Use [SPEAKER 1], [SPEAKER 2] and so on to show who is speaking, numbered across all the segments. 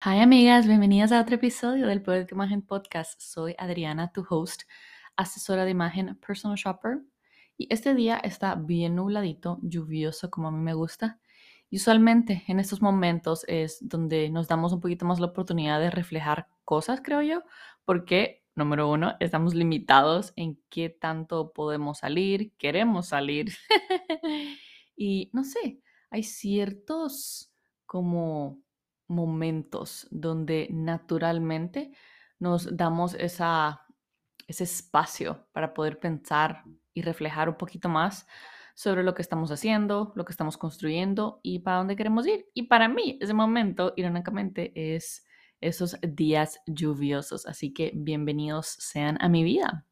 [SPEAKER 1] Hi amigas, bienvenidas a otro episodio del Poder de Imagen Podcast. Soy Adriana, tu host, asesora de imagen, personal shopper. Y este día está bien nubladito, lluvioso como a mí me gusta. Y usualmente en estos momentos es donde nos damos un poquito más la oportunidad de reflejar cosas, creo yo, porque, número uno, estamos limitados en qué tanto podemos salir, queremos salir. y no sé, hay ciertos como momentos donde naturalmente nos damos esa, ese espacio para poder pensar y reflejar un poquito más sobre lo que estamos haciendo, lo que estamos construyendo y para dónde queremos ir. Y para mí, ese momento, irónicamente, es esos días lluviosos. Así que bienvenidos sean a mi vida.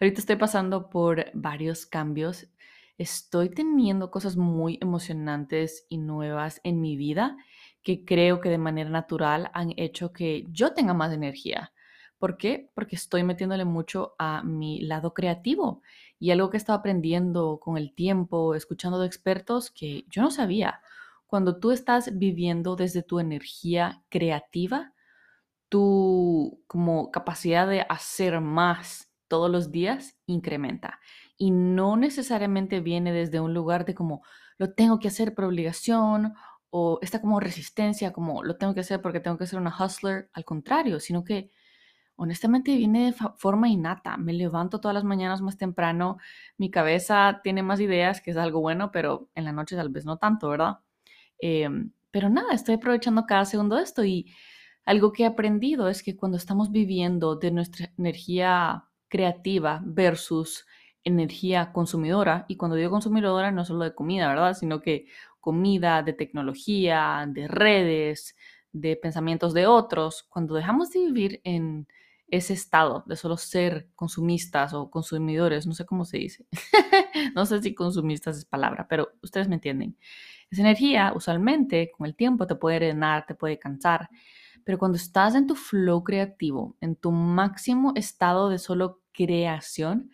[SPEAKER 1] Ahorita estoy pasando por varios cambios. Estoy teniendo cosas muy emocionantes y nuevas en mi vida que creo que de manera natural han hecho que yo tenga más energía. ¿Por qué? Porque estoy metiéndole mucho a mi lado creativo y algo que he estado aprendiendo con el tiempo, escuchando de expertos que yo no sabía. Cuando tú estás viviendo desde tu energía creativa, tu como capacidad de hacer más todos los días incrementa. Y no necesariamente viene desde un lugar de como lo tengo que hacer por obligación o esta como resistencia, como lo tengo que hacer porque tengo que ser una hustler, al contrario, sino que honestamente viene de forma innata. Me levanto todas las mañanas más temprano, mi cabeza tiene más ideas, que es algo bueno, pero en la noche tal vez no tanto, ¿verdad? Em, pero nada, estoy aprovechando cada segundo de esto y algo que he aprendido es que cuando estamos viviendo de nuestra energía creativa versus energía consumidora, y cuando digo consumidora no solo de comida, ¿verdad? Sino que comida, de tecnología, de redes, de pensamientos de otros, cuando dejamos de vivir en ese estado de solo ser consumistas o consumidores, no sé cómo se dice, no sé si consumistas es palabra, pero ustedes me entienden. Esa energía usualmente con el tiempo te puede drenar, te puede cansar, pero cuando estás en tu flow creativo, en tu máximo estado de solo creación,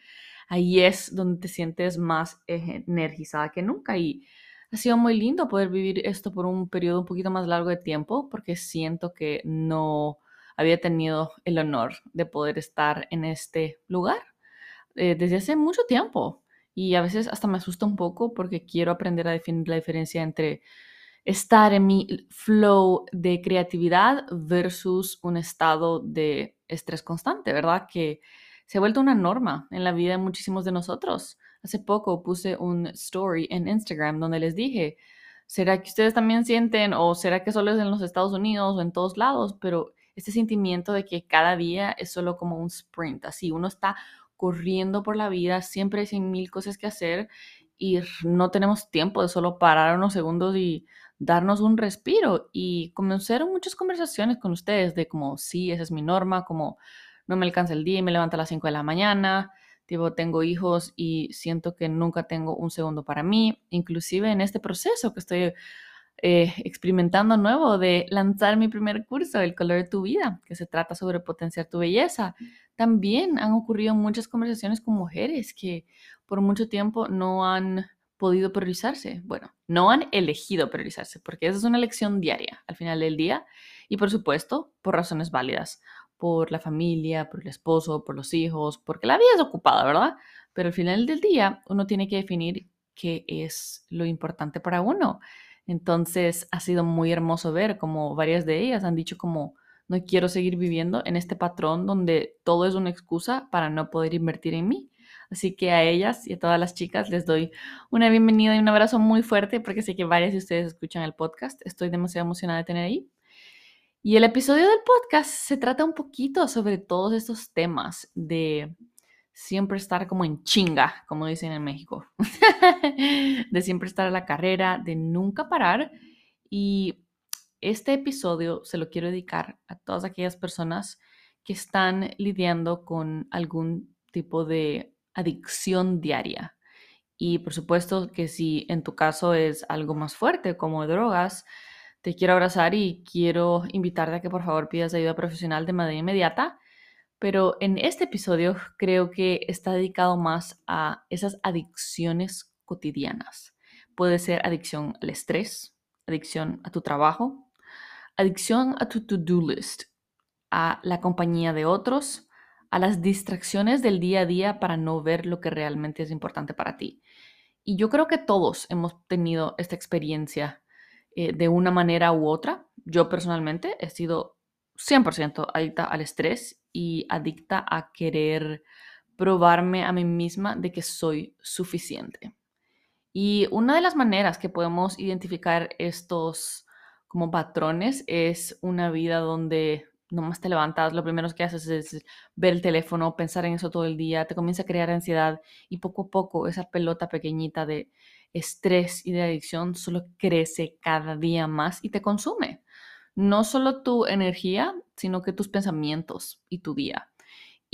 [SPEAKER 1] ahí es donde te sientes más energizada que nunca y ha sido muy lindo poder vivir esto por un periodo un poquito más largo de tiempo porque siento que no había tenido el honor de poder estar en este lugar eh, desde hace mucho tiempo. Y a veces hasta me asusta un poco porque quiero aprender a definir la diferencia entre estar en mi flow de creatividad versus un estado de estrés constante, ¿verdad? Que se ha vuelto una norma en la vida de muchísimos de nosotros. Hace poco puse un story en Instagram donde les dije, ¿será que ustedes también sienten o será que solo es en los Estados Unidos o en todos lados? Pero este sentimiento de que cada día es solo como un sprint, así uno está corriendo por la vida, siempre hay mil cosas que hacer y no tenemos tiempo de solo parar unos segundos y darnos un respiro y comenzaron muchas conversaciones con ustedes de como, sí, esa es mi norma, como no me alcanza el día y me levanto a las 5 de la mañana, tengo hijos y siento que nunca tengo un segundo para mí, inclusive en este proceso que estoy eh, experimentando nuevo de lanzar mi primer curso, El color de tu vida, que se trata sobre potenciar tu belleza. También han ocurrido muchas conversaciones con mujeres que por mucho tiempo no han podido priorizarse. Bueno, no han elegido priorizarse, porque esa es una elección diaria al final del día y por supuesto por razones válidas por la familia, por el esposo, por los hijos, porque la vida es ocupada, ¿verdad? Pero al final del día uno tiene que definir qué es lo importante para uno. Entonces ha sido muy hermoso ver como varias de ellas han dicho como no quiero seguir viviendo en este patrón donde todo es una excusa para no poder invertir en mí. Así que a ellas y a todas las chicas les doy una bienvenida y un abrazo muy fuerte porque sé que varias de ustedes escuchan el podcast. Estoy demasiado emocionada de tener ahí. Y el episodio del podcast se trata un poquito sobre todos estos temas de siempre estar como en chinga, como dicen en México, de siempre estar a la carrera, de nunca parar. Y este episodio se lo quiero dedicar a todas aquellas personas que están lidiando con algún tipo de adicción diaria. Y por supuesto que si en tu caso es algo más fuerte como drogas, te quiero abrazar y quiero invitarte a que por favor pidas ayuda profesional de manera inmediata. Pero en este episodio creo que está dedicado más a esas adicciones cotidianas. Puede ser adicción al estrés, adicción a tu trabajo, Adicción a tu to-do list, a la compañía de otros, a las distracciones del día a día para no ver lo que realmente es importante para ti. Y yo creo que todos hemos tenido esta experiencia eh, de una manera u otra. Yo personalmente he sido 100% adicta al estrés y adicta a querer probarme a mí misma de que soy suficiente. Y una de las maneras que podemos identificar estos como patrones es una vida donde nomás te levantas, lo primero que haces es ver el teléfono, pensar en eso todo el día, te comienza a crear ansiedad y poco a poco esa pelota pequeñita de estrés y de adicción solo crece cada día más y te consume. No solo tu energía, sino que tus pensamientos y tu día.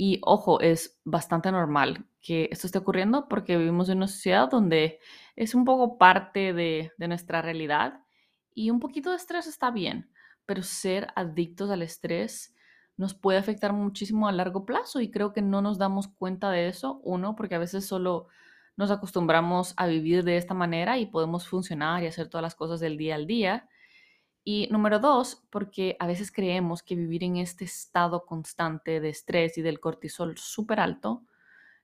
[SPEAKER 1] Y ojo, es bastante normal que esto esté ocurriendo porque vivimos en una sociedad donde es un poco parte de, nuestra realidad y un poquito de estrés está bien, pero ser adictos al estrés nos puede afectar muchísimo a largo plazo y creo que no nos damos cuenta de eso. Uno, porque a veces solo nos acostumbramos a vivir de esta manera y podemos funcionar y hacer todas las cosas del día al día. Y número dos, porque a veces creemos que vivir en este estado constante de estrés y del cortisol súper alto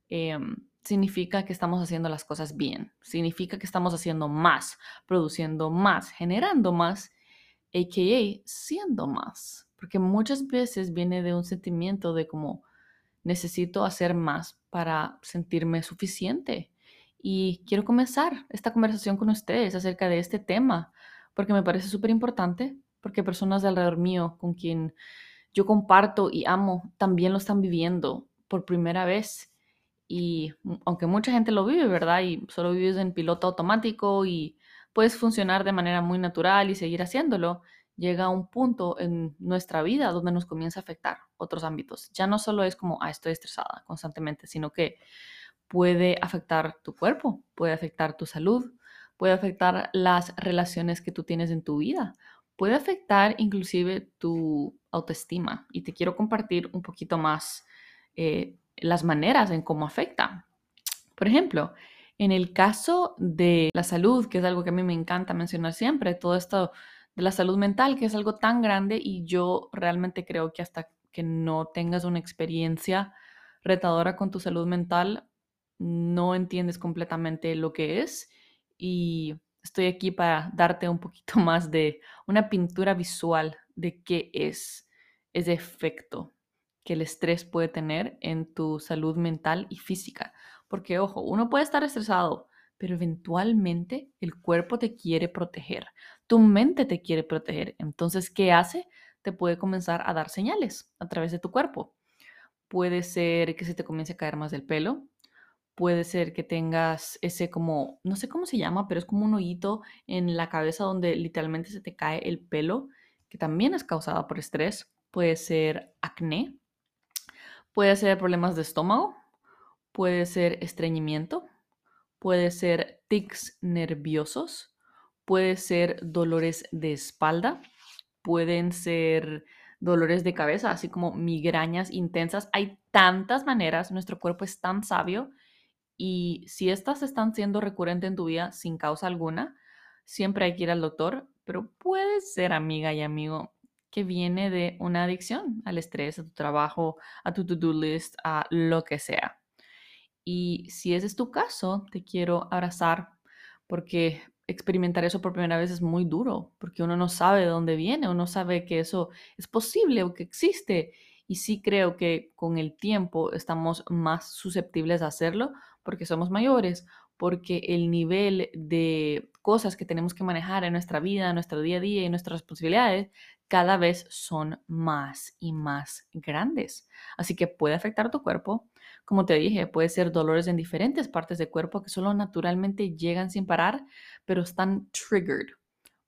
[SPEAKER 1] em, significa que estamos haciendo las cosas bien, significa que estamos haciendo más, produciendo más, generando más, a.k.a. siendo más. Porque muchas veces viene de un sentimiento de como necesito hacer más para sentirme suficiente. Y quiero comenzar esta conversación con ustedes acerca de este tema porque me parece súper importante, porque personas de alrededor mío con quien yo comparto y amo también lo están viviendo por primera vez. Y aunque mucha gente lo vive, ¿verdad? Y solo vives en piloto automático y puedes funcionar de manera muy natural y seguir haciéndolo, llega un punto en nuestra vida donde nos comienza a afectar otros ámbitos. Ya no solo es como, ah, estoy estresada constantemente, sino que puede afectar tu cuerpo, puede afectar tu salud, puede afectar las relaciones que tú tienes en tu vida, puede afectar inclusive tu autoestima. Y te quiero compartir un poquito más eh, las maneras en cómo afecta. Por ejemplo, en el caso de la salud, que es algo que a mí me encanta mencionar siempre, todo esto de la salud mental, que es algo tan grande y yo realmente creo que hasta que no tengas una experiencia retadora con tu salud mental, no entiendes completamente lo que es y estoy aquí para darte un poquito más de una pintura visual de qué es ese efecto que el estrés puede tener en tu salud mental y física. Porque, ojo, uno puede estar estresado, pero eventualmente el cuerpo te quiere proteger, tu mente te quiere proteger. Entonces, ¿qué hace? Te puede comenzar a dar señales a través de tu cuerpo. Puede ser que se te comience a caer más del pelo, puede ser que tengas ese como, no sé cómo se llama, pero es como un hoyito en la cabeza donde literalmente se te cae el pelo, que también es causado por estrés. Puede ser acné, puede ser problemas de estómago, puede ser estreñimiento, puede ser tics nerviosos, puede ser dolores de espalda, pueden ser dolores de cabeza, así como migrañas intensas. Hay tantas maneras, nuestro cuerpo es tan sabio y si estas están siendo recurrentes en tu vida sin causa alguna, siempre hay que ir al doctor, pero puede ser amiga y amigo que viene de una adicción al estrés, a tu trabajo, a tu to-do list, a lo que sea. Y si ese es tu caso, te quiero abrazar porque experimentar eso por primera vez es muy duro, porque uno no sabe de dónde viene, uno sabe que eso es posible o que existe. Y sí creo que con el tiempo estamos más susceptibles a hacerlo porque somos mayores, porque el nivel de cosas que tenemos que manejar en nuestra vida, nuestro día a día y nuestras responsabilidades cada vez son más y más grandes. Así que puede afectar tu cuerpo. Como te dije, puede ser dolores en diferentes partes del cuerpo que solo naturalmente llegan sin parar, pero están triggered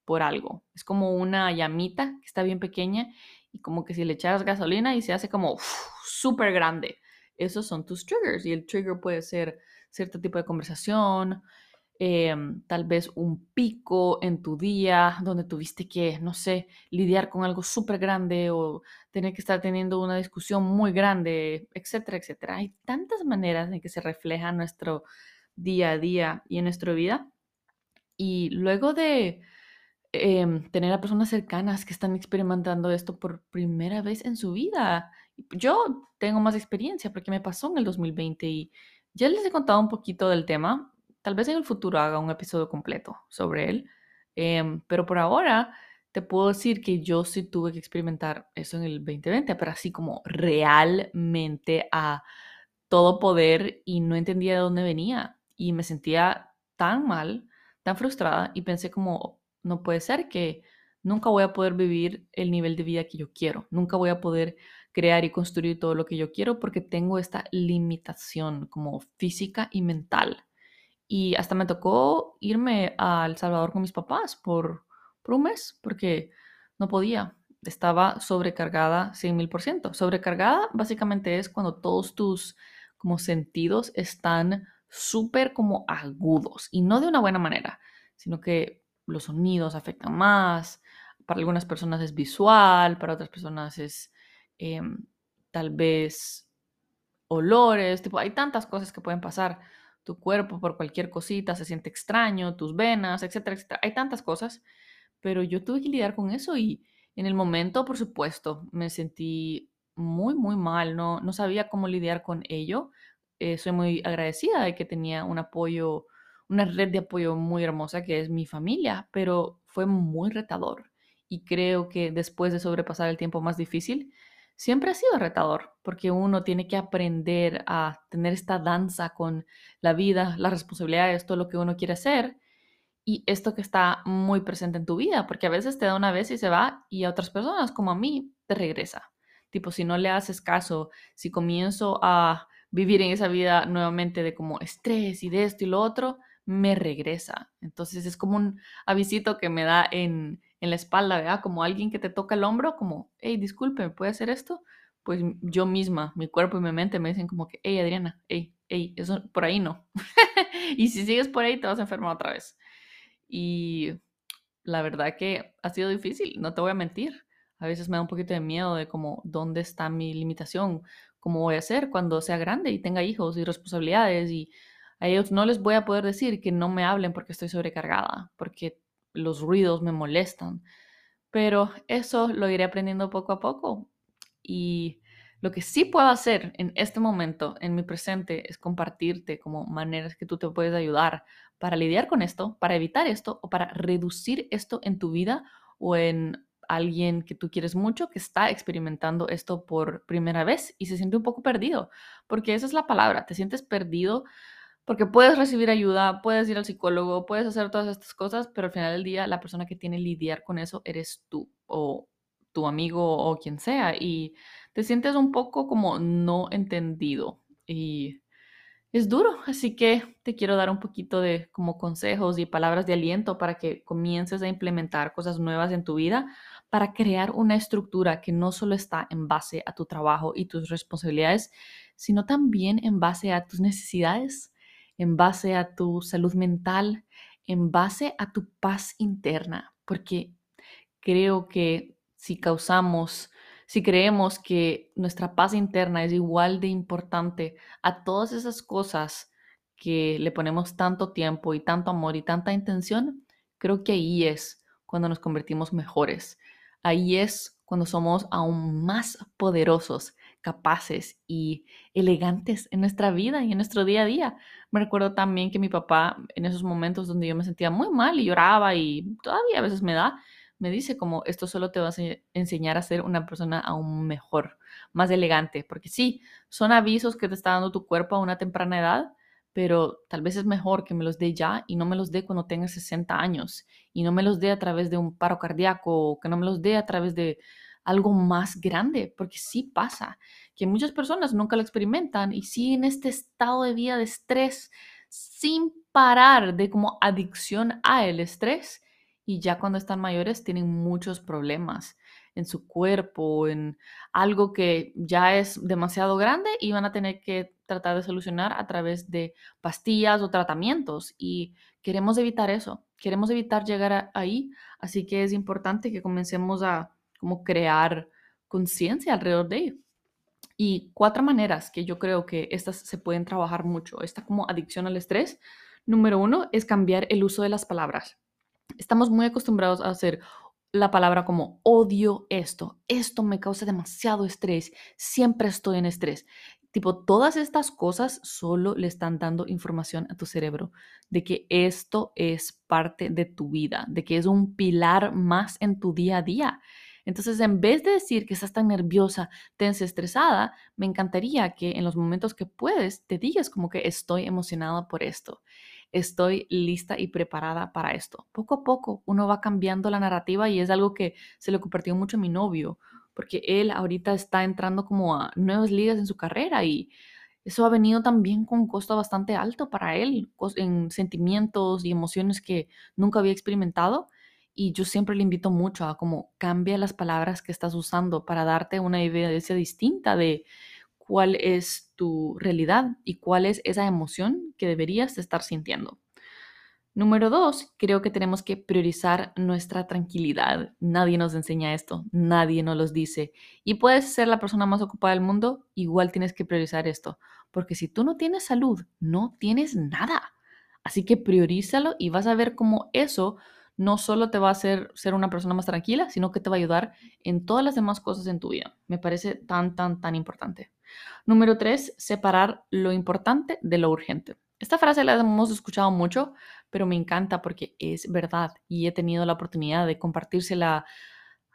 [SPEAKER 1] por algo. Es como una llamita que está bien pequeña y como que si le echas gasolina y se hace como súper grande esos son tus triggers y el trigger puede ser cierto tipo de conversación, em, tal vez un pico en tu día donde tuviste que, no sé, lidiar con algo súper grande o tener que estar teniendo una discusión muy grande, etcétera, etcétera. Hay tantas maneras en que se refleja nuestro día a día y en nuestra vida. Y luego de em, tener a personas cercanas que están experimentando esto por primera vez en su vida. Yo tengo más experiencia porque me pasó en el 2020 y ya les he contado un poquito del tema. Tal vez en el futuro haga un episodio completo sobre él. Em, pero por ahora te puedo decir que yo sí tuve que experimentar eso en el 2020, pero así como realmente a todo poder y no entendía de dónde venía y me sentía tan mal, tan frustrada y pensé como, no puede ser que nunca voy a poder vivir el nivel de vida que yo quiero, nunca voy a poder crear y construir todo lo que yo quiero porque tengo esta limitación como física y mental. Y hasta me tocó irme a El Salvador con mis papás por, por un mes porque no podía. Estaba sobrecargada 100 mil por ciento. Sobrecargada básicamente es cuando todos tus como sentidos están súper como agudos y no de una buena manera, sino que los sonidos afectan más. Para algunas personas es visual, para otras personas es em, tal vez olores, tipo, hay tantas cosas que pueden pasar. Tu cuerpo por cualquier cosita se siente extraño, tus venas, etcétera, etcétera. Hay tantas cosas, pero yo tuve que lidiar con eso y en el momento, por supuesto, me sentí muy, muy mal, no, no sabía cómo lidiar con ello. Eh, soy muy agradecida de que tenía un apoyo, una red de apoyo muy hermosa que es mi familia, pero fue muy retador. Y creo que después de sobrepasar el tiempo más difícil, siempre ha sido retador, porque uno tiene que aprender a tener esta danza con la vida, las responsabilidades, todo lo que uno quiere hacer y esto que está muy presente en tu vida, porque a veces te da una vez y se va y a otras personas como a mí te regresa. Tipo, si no le haces caso, si comienzo a vivir en esa vida nuevamente de como estrés y de esto y lo otro, me regresa. Entonces es como un avisito que me da en, en la espalda, ¿verdad? Como alguien que te toca el hombro, como, hey, disculpe, ¿me puede hacer esto? Pues yo misma, mi cuerpo y mi mente me dicen como que, hey, Adriana, hey, hey, eso por ahí no. y si sigues por ahí, te vas a enfermar otra vez. Y la verdad que ha sido difícil, no te voy a mentir. A veces me da un poquito de miedo de como dónde está mi limitación, cómo voy a hacer cuando sea grande y tenga hijos y responsabilidades y a ellos no les voy a poder decir que no me hablen porque estoy sobrecargada, porque los ruidos me molestan. Pero eso lo iré aprendiendo poco a poco. Y lo que sí puedo hacer en este momento, en mi presente, es compartirte como maneras que tú te puedes ayudar para lidiar con esto, para evitar esto o para reducir esto en tu vida o en alguien que tú quieres mucho que está experimentando esto por primera vez y se siente un poco perdido, porque esa es la palabra, te sientes perdido porque puedes recibir ayuda, puedes ir al psicólogo, puedes hacer todas estas cosas, pero al final del día la persona que tiene que lidiar con eso eres tú o tu amigo o quien sea y te sientes un poco como no entendido y es duro, así que te quiero dar un poquito de como consejos y palabras de aliento para que comiences a implementar cosas nuevas en tu vida, para crear una estructura que no solo está en base a tu trabajo y tus responsabilidades, sino también en base a tus necesidades, en base a tu salud mental, en base a tu paz interna, porque creo que si causamos si creemos que nuestra paz interna es igual de importante a todas esas cosas que le ponemos tanto tiempo y tanto amor y tanta intención, creo que ahí es cuando nos convertimos mejores. Ahí es cuando somos aún más poderosos, capaces y elegantes en nuestra vida y en nuestro día a día. Me recuerdo también que mi papá, en esos momentos donde yo me sentía muy mal y lloraba y todavía a veces me da, me dice como esto solo te va a enseñar a ser una persona aún mejor, más elegante, porque sí, son avisos que te está dando tu cuerpo a una temprana edad, pero tal vez es mejor que me los dé ya y no me los dé cuando tenga 60 años y no me los dé a través de un paro cardíaco o que no me los dé a través de algo más grande, porque sí pasa que muchas personas nunca lo experimentan y siguen este estado de vida de estrés sin parar de como adicción a el estrés y ya cuando están mayores tienen muchos problemas en su cuerpo, en algo que ya es demasiado grande y van a tener que tratar de solucionar a través de pastillas o tratamientos y queremos evitar eso, queremos evitar llegar ahí, así que es importante que comencemos a como crear conciencia alrededor de ello. Y cuatro maneras que yo creo que estas se pueden trabajar mucho, esta como adicción al estrés. Número uno es cambiar el uso de las palabras Estamos muy acostumbrados a hacer la palabra como odio esto, esto me causa demasiado estrés, siempre estoy en estrés. Tipo, todas estas cosas solo le están dando información a tu cerebro de que esto es parte de tu vida, de que es un pilar más en tu día a día. Entonces, en vez de decir que estás tan nerviosa, tensa, estresada, me encantaría que en los momentos que puedes te digas como que estoy emocionada por esto estoy lista y preparada para esto. Poco a poco uno va cambiando la narrativa y es algo que se le compartió mucho a mi novio, porque él ahorita está entrando como a nuevas ligas en su carrera y eso ha venido también con un costo bastante alto para él, en sentimientos y emociones que nunca había experimentado. Y yo siempre le invito mucho a como cambia las palabras que estás usando para darte una idea distinta de cuál es tu realidad y cuál es esa emoción que deberías estar sintiendo. Número dos, creo que tenemos que priorizar nuestra tranquilidad. Nadie nos enseña esto, nadie nos los dice. Y puedes ser la persona más ocupada del mundo, igual tienes que priorizar esto. Porque si tú no tienes salud, no tienes nada. Así que priorízalo y vas a ver cómo eso no solo te va a hacer ser una persona más tranquila, sino que te va a ayudar en todas las demás cosas en tu vida. Me parece tan, tan, tan importante. Número tres, separar lo importante de lo urgente. Esta frase la hemos escuchado mucho, pero me encanta porque es verdad y he tenido la oportunidad de compartírsela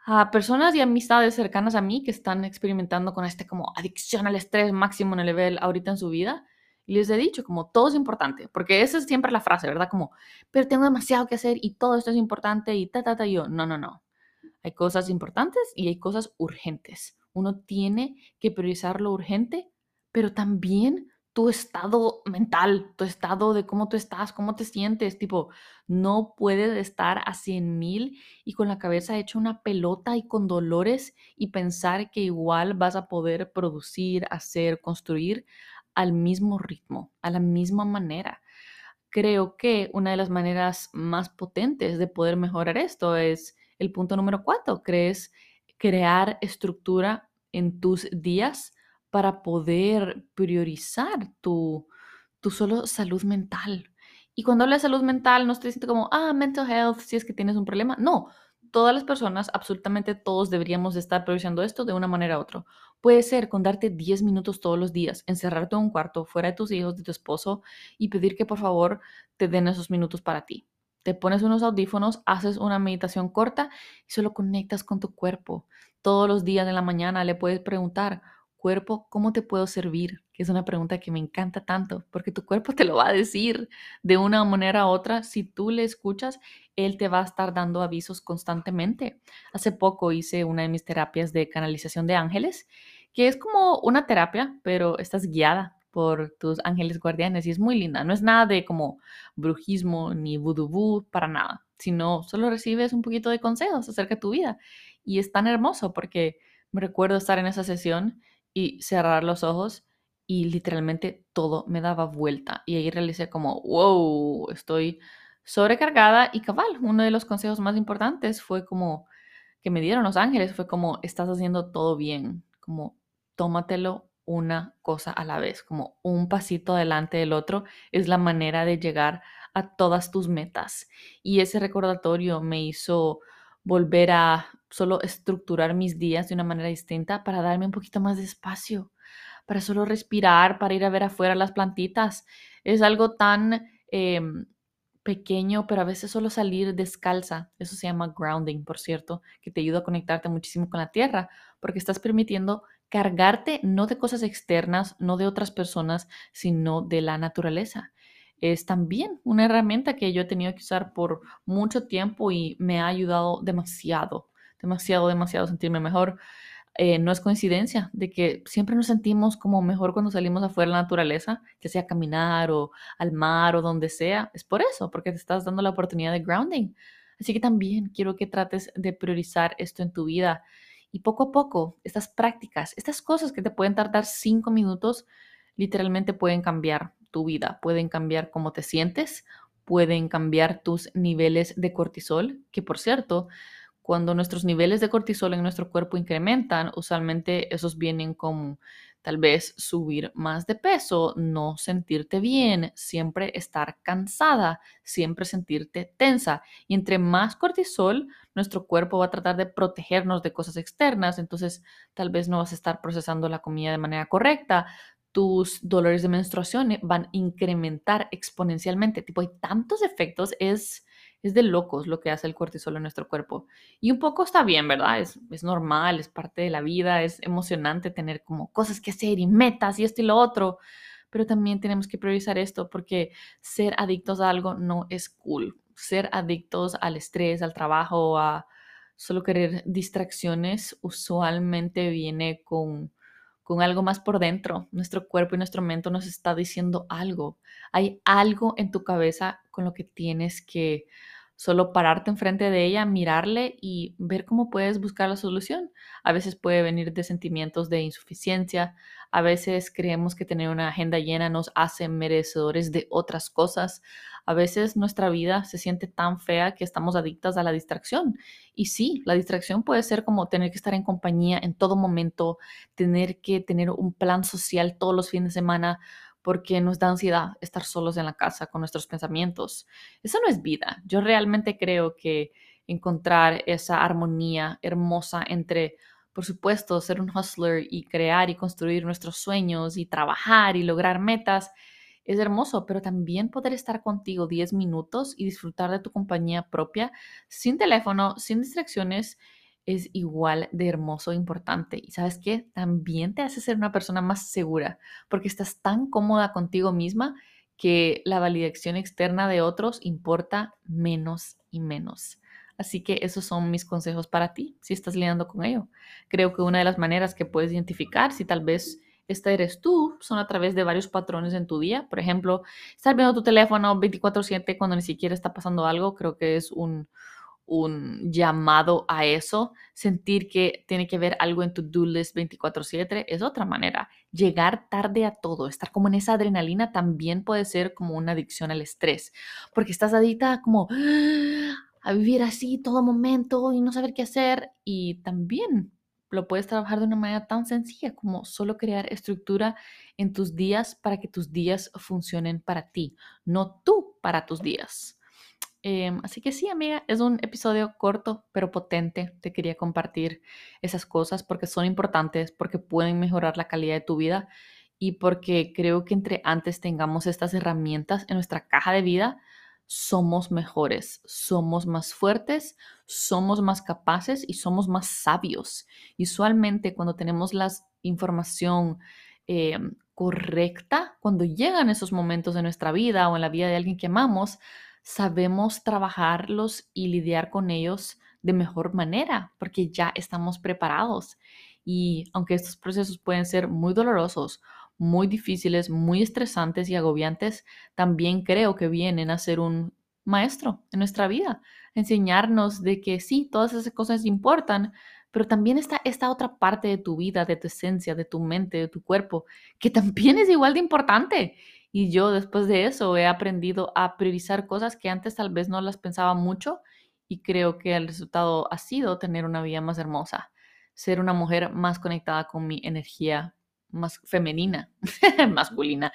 [SPEAKER 1] a personas y amistades cercanas a mí que están experimentando con este como adicción al estrés máximo en el nivel ahorita en su vida. Y les he dicho como todo es importante, porque esa es siempre la frase, ¿verdad? Como, pero tengo demasiado que hacer y todo esto es importante y ta, ta, ta, yo, no, no, no. Hay cosas importantes y hay cosas urgentes. Uno tiene que priorizar lo urgente, pero también tu estado mental, tu estado de cómo tú estás, cómo te sientes. Tipo, no puedes estar a 100 mil y con la cabeza hecha una pelota y con dolores y pensar que igual vas a poder producir, hacer, construir al mismo ritmo, a la misma manera. Creo que una de las maneras más potentes de poder mejorar esto es el punto número cuatro, crees crear estructura en tus días para poder priorizar tu, tu solo salud mental. Y cuando hablo de salud mental, no estoy diciendo como, ah, mental health, si es que tienes un problema. No, todas las personas, absolutamente todos deberíamos estar priorizando esto de una manera u otra. Puede ser con darte 10 minutos todos los días, encerrarte en un cuarto fuera de tus hijos, de tu esposo y pedir que por favor te den esos minutos para ti. Te pones unos audífonos, haces una meditación corta y solo conectas con tu cuerpo. Todos los días de la mañana le puedes preguntar, cuerpo, ¿cómo te puedo servir? Que es una pregunta que me encanta tanto, porque tu cuerpo te lo va a decir de una manera u otra. Si tú le escuchas, él te va a estar dando avisos constantemente. Hace poco hice una de mis terapias de canalización de ángeles, que es como una terapia, pero estás guiada por tus ángeles guardianes y es muy linda. No es nada de como brujismo ni vudú para nada, sino solo recibes un poquito de consejos acerca de tu vida. Y es tan hermoso porque me recuerdo estar en esa sesión y cerrar los ojos y literalmente todo me daba vuelta. Y ahí realicé como, wow, estoy sobrecargada y cabal. Uno de los consejos más importantes fue como que me dieron los ángeles, fue como, estás haciendo todo bien, como tómatelo una cosa a la vez, como un pasito adelante del otro, es la manera de llegar a todas tus metas. Y ese recordatorio me hizo volver a solo estructurar mis días de una manera distinta para darme un poquito más de espacio, para solo respirar, para ir a ver afuera las plantitas. Es algo tan em, pequeño, pero a veces solo salir descalza, eso se llama grounding, por cierto, que te ayuda a conectarte muchísimo con la tierra, porque estás permitiendo cargarte no de cosas externas, no de otras personas, sino de la naturaleza. Es también una herramienta que yo he tenido que usar por mucho tiempo y me ha ayudado demasiado, demasiado, demasiado a sentirme mejor. Eh, no es coincidencia de que siempre nos sentimos como mejor cuando salimos afuera de la naturaleza, ya sea caminar o al mar o donde sea. Es por eso, porque te estás dando la oportunidad de grounding. Así que también quiero que trates de priorizar esto en tu vida y poco a poco, estas prácticas, estas cosas que te pueden tardar cinco minutos, literalmente pueden cambiar tu vida, pueden cambiar cómo te sientes, pueden cambiar tus niveles de cortisol, que por cierto, cuando nuestros niveles de cortisol en nuestro cuerpo incrementan, usualmente esos vienen con tal vez subir más de peso, no sentirte bien, siempre estar cansada, siempre sentirte tensa. Y entre más cortisol, nuestro cuerpo va a tratar de protegernos de cosas externas, entonces tal vez no vas a estar procesando la comida de manera correcta, tus dolores de menstruación van a incrementar exponencialmente. Tipo, hay tantos efectos, es es de locos lo que hace el cortisol en nuestro cuerpo. Y un poco está bien, ¿verdad? Es, es normal, es parte de la vida, es emocionante tener como cosas que hacer y metas y esto y lo otro. Pero también tenemos que priorizar esto porque ser adictos a algo no es cool. Ser adictos al estrés, al trabajo, a solo querer distracciones, usualmente viene con con algo más por dentro. Nuestro cuerpo y nuestro mente nos está diciendo algo. Hay algo en tu cabeza con lo que tienes que solo pararte enfrente de ella, mirarle y ver cómo puedes buscar la solución. A veces puede venir de sentimientos de insuficiencia, a veces creemos que tener una agenda llena nos hace merecedores de otras cosas, a veces nuestra vida se siente tan fea que estamos adictas a la distracción. Y sí, la distracción puede ser como tener que estar en compañía en todo momento, tener que tener un plan social todos los fines de semana porque nos da ansiedad estar solos en la casa con nuestros pensamientos. Eso no es vida. Yo realmente creo que encontrar esa armonía hermosa entre, por supuesto, ser un hustler y crear y construir nuestros sueños y trabajar y lograr metas es hermoso, pero también poder estar contigo 10 minutos y disfrutar de tu compañía propia sin teléfono, sin distracciones, es igual de hermoso e importante. Y sabes qué? También te hace ser una persona más segura porque estás tan cómoda contigo misma que la validación externa de otros importa menos y menos. Así que esos son mis consejos para ti si estás lidiando con ello. Creo que una de las maneras que puedes identificar si tal vez esta eres tú, son a través de varios patrones en tu día. Por ejemplo, estar viendo tu teléfono 24/7 cuando ni siquiera está pasando algo, creo que es un, un llamado a eso. Sentir que tiene que ver algo en tu do list 24/7 es otra manera. Llegar tarde a todo, estar como en esa adrenalina también puede ser como una adicción al estrés, porque estás adicta como a vivir así todo momento y no saber qué hacer y también lo puedes trabajar de una manera tan sencilla como solo crear estructura en tus días para que tus días funcionen para ti, no tú para tus días. Em, así que sí, amiga, es un episodio corto pero potente. Te quería compartir esas cosas porque son importantes, porque pueden mejorar la calidad de tu vida y porque creo que entre antes tengamos estas herramientas en nuestra caja de vida, somos mejores, somos más fuertes, somos más capaces y somos más sabios. usualmente cuando tenemos la información eh, correcta, cuando llegan esos momentos de nuestra vida o en la vida de alguien que amamos, sabemos trabajarlos y lidiar con ellos de mejor manera porque ya estamos preparados. Y aunque estos procesos pueden ser muy dolorosos muy difíciles, muy estresantes y agobiantes, también creo que vienen a ser un maestro en nuestra vida, enseñarnos de que sí, todas esas cosas importan, pero también está esta otra parte de tu vida, de tu esencia, de tu mente, de tu cuerpo, que también es igual de importante. Y yo después de eso he aprendido a priorizar cosas que antes tal vez no las pensaba mucho y creo que el resultado ha sido tener una vida más hermosa, ser una mujer más conectada con mi energía más femenina, masculina.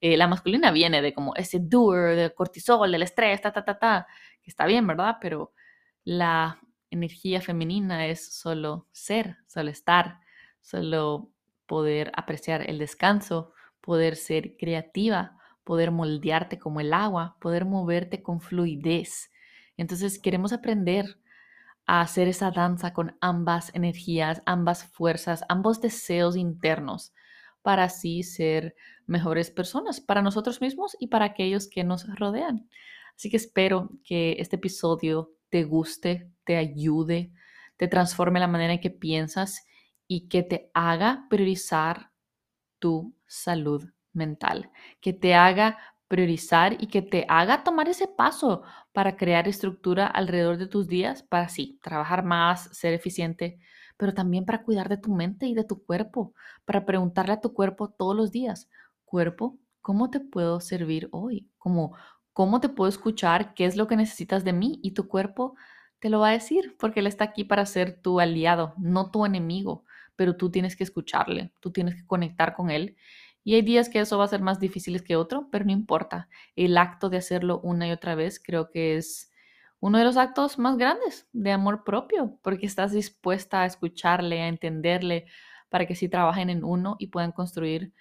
[SPEAKER 1] Eh, la masculina viene de como ese doer, del cortisol, del estrés, ta, ta, ta, ta, que está bien, ¿verdad? Pero la energía femenina es solo ser, solo estar, solo poder apreciar el descanso, poder ser creativa, poder moldearte como el agua, poder moverte con fluidez. Entonces queremos aprender a hacer esa danza con ambas energías, ambas fuerzas, ambos deseos internos, para así ser mejores personas para nosotros mismos y para aquellos que nos rodean. Así que espero que este episodio te guste, te ayude, te transforme la manera en que piensas y que te haga priorizar tu salud mental, que te haga priorizar y que te haga tomar ese paso para crear estructura alrededor de tus días para sí, trabajar más, ser eficiente, pero también para cuidar de tu mente y de tu cuerpo, para preguntarle a tu cuerpo todos los días, cuerpo, ¿cómo te puedo servir hoy? Como, ¿Cómo te puedo escuchar? ¿Qué es lo que necesitas de mí? Y tu cuerpo te lo va a decir porque él está aquí para ser tu aliado, no tu enemigo, pero tú tienes que escucharle, tú tienes que conectar con él. Y hay días que eso va a ser más difícil que otro, pero no importa. El acto de hacerlo una y otra vez creo que es uno de los actos más grandes de amor propio, porque estás dispuesta a escucharle, a entenderle, para que sí trabajen en uno y puedan construir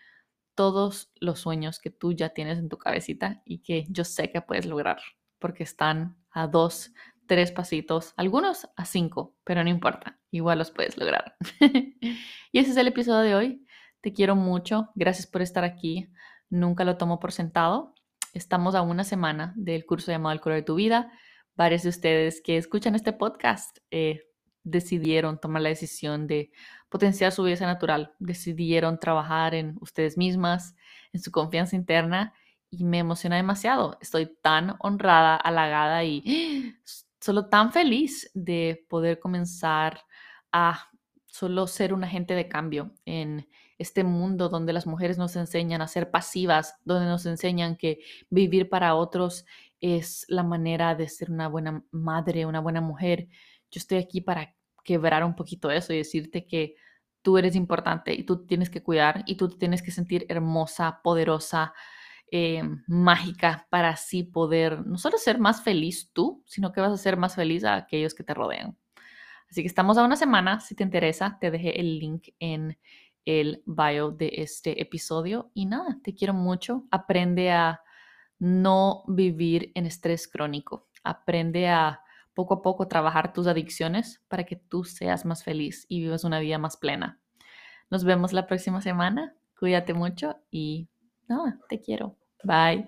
[SPEAKER 1] todos los sueños que tú ya tienes en tu cabecita y que yo sé que puedes lograr, porque están a dos, tres pasitos, algunos a cinco, pero no importa, igual los puedes lograr. y ese es el episodio de hoy. Te quiero mucho, gracias por estar aquí. Nunca lo tomo por sentado. Estamos a una semana del curso llamado El color de tu vida varios de ustedes que escuchan este podcast eh, decidieron tomar la decisión de potenciar su belleza natural, decidieron trabajar en ustedes mismas, en su confianza interna y me emociona demasiado. Estoy tan honrada, halagada y solo tan feliz de poder comenzar a solo ser un agente de cambio en este mundo donde las mujeres nos enseñan a ser pasivas, donde nos enseñan que vivir para otros es la manera de ser una buena madre, una buena mujer. Yo estoy aquí para quebrar un poquito eso y decirte que tú eres importante y tú tienes que cuidar y tú tienes que sentir hermosa, poderosa, eh, mágica para así poder no solo ser más feliz tú, sino que vas a ser más feliz a aquellos que te rodean. Así que estamos a una semana. Si te interesa, te dejé el link en el bio de este episodio. Y nada, te quiero mucho. Aprende a no vivir en estrés crónico. Aprende a poco a poco trabajar tus adicciones para que tú seas más feliz y vivas una vida más plena. Nos vemos la próxima semana. Cuídate mucho y nada, te quiero. Bye.